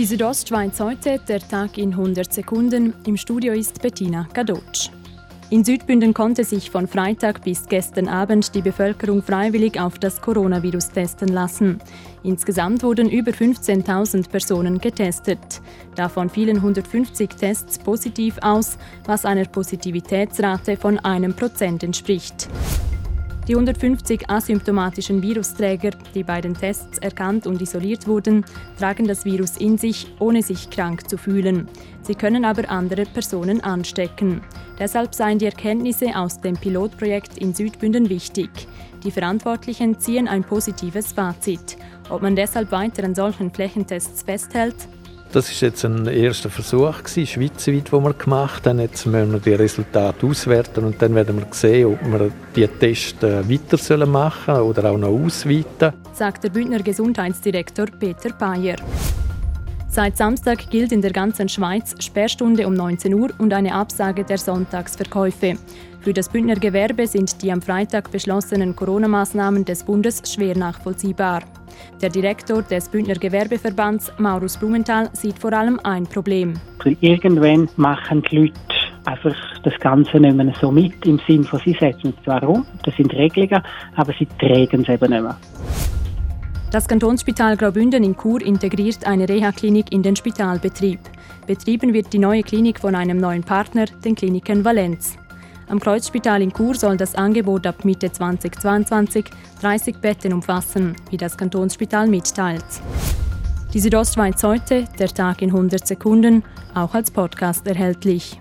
Die Südostschweiz heute, der Tag in 100 Sekunden. Im Studio ist Bettina Gadotsch. In Südbünden konnte sich von Freitag bis gestern Abend die Bevölkerung freiwillig auf das Coronavirus testen lassen. Insgesamt wurden über 15.000 Personen getestet. Davon fielen 150 Tests positiv aus, was einer Positivitätsrate von einem Prozent entspricht. Die 150 asymptomatischen Virusträger, die bei den Tests erkannt und isoliert wurden, tragen das Virus in sich, ohne sich krank zu fühlen. Sie können aber andere Personen anstecken. Deshalb seien die Erkenntnisse aus dem Pilotprojekt in Südbünden wichtig. Die Verantwortlichen ziehen ein positives Fazit. Ob man deshalb weiter an solchen Flächentests festhält, das ist jetzt ein erster Versuch gewesen, schweizweit, den wir gemacht haben. Jetzt müssen wir die Resultate auswerten und dann werden wir sehen, ob wir die Tests äh, weiter machen sollen oder auch noch ausweiten. Sagt der Bündner Gesundheitsdirektor Peter Bayer. Seit Samstag gilt in der ganzen Schweiz Sperrstunde um 19 Uhr und eine Absage der Sonntagsverkäufe. Für das Bündner Gewerbe sind die am Freitag beschlossenen Corona-Maßnahmen des Bundes schwer nachvollziehbar. Der Direktor des Bündner Gewerbeverbands, Maurus Blumenthal, sieht vor allem ein Problem. Irgendwann machen die Leute einfach das Ganze nicht mehr so mit, im Sinne von, sie setzen es zwar um, das sind Regelungen, aber sie tragen es eben nicht mehr. Das Kantonsspital Graubünden in Chur integriert eine Reha-Klinik in den Spitalbetrieb. Betrieben wird die neue Klinik von einem neuen Partner, den Kliniken Valenz. Am Kreuzspital in Chur soll das Angebot ab Mitte 2022 30 Betten umfassen, wie das Kantonsspital mitteilt. Die Südostschweiz heute, der Tag in 100 Sekunden, auch als Podcast erhältlich.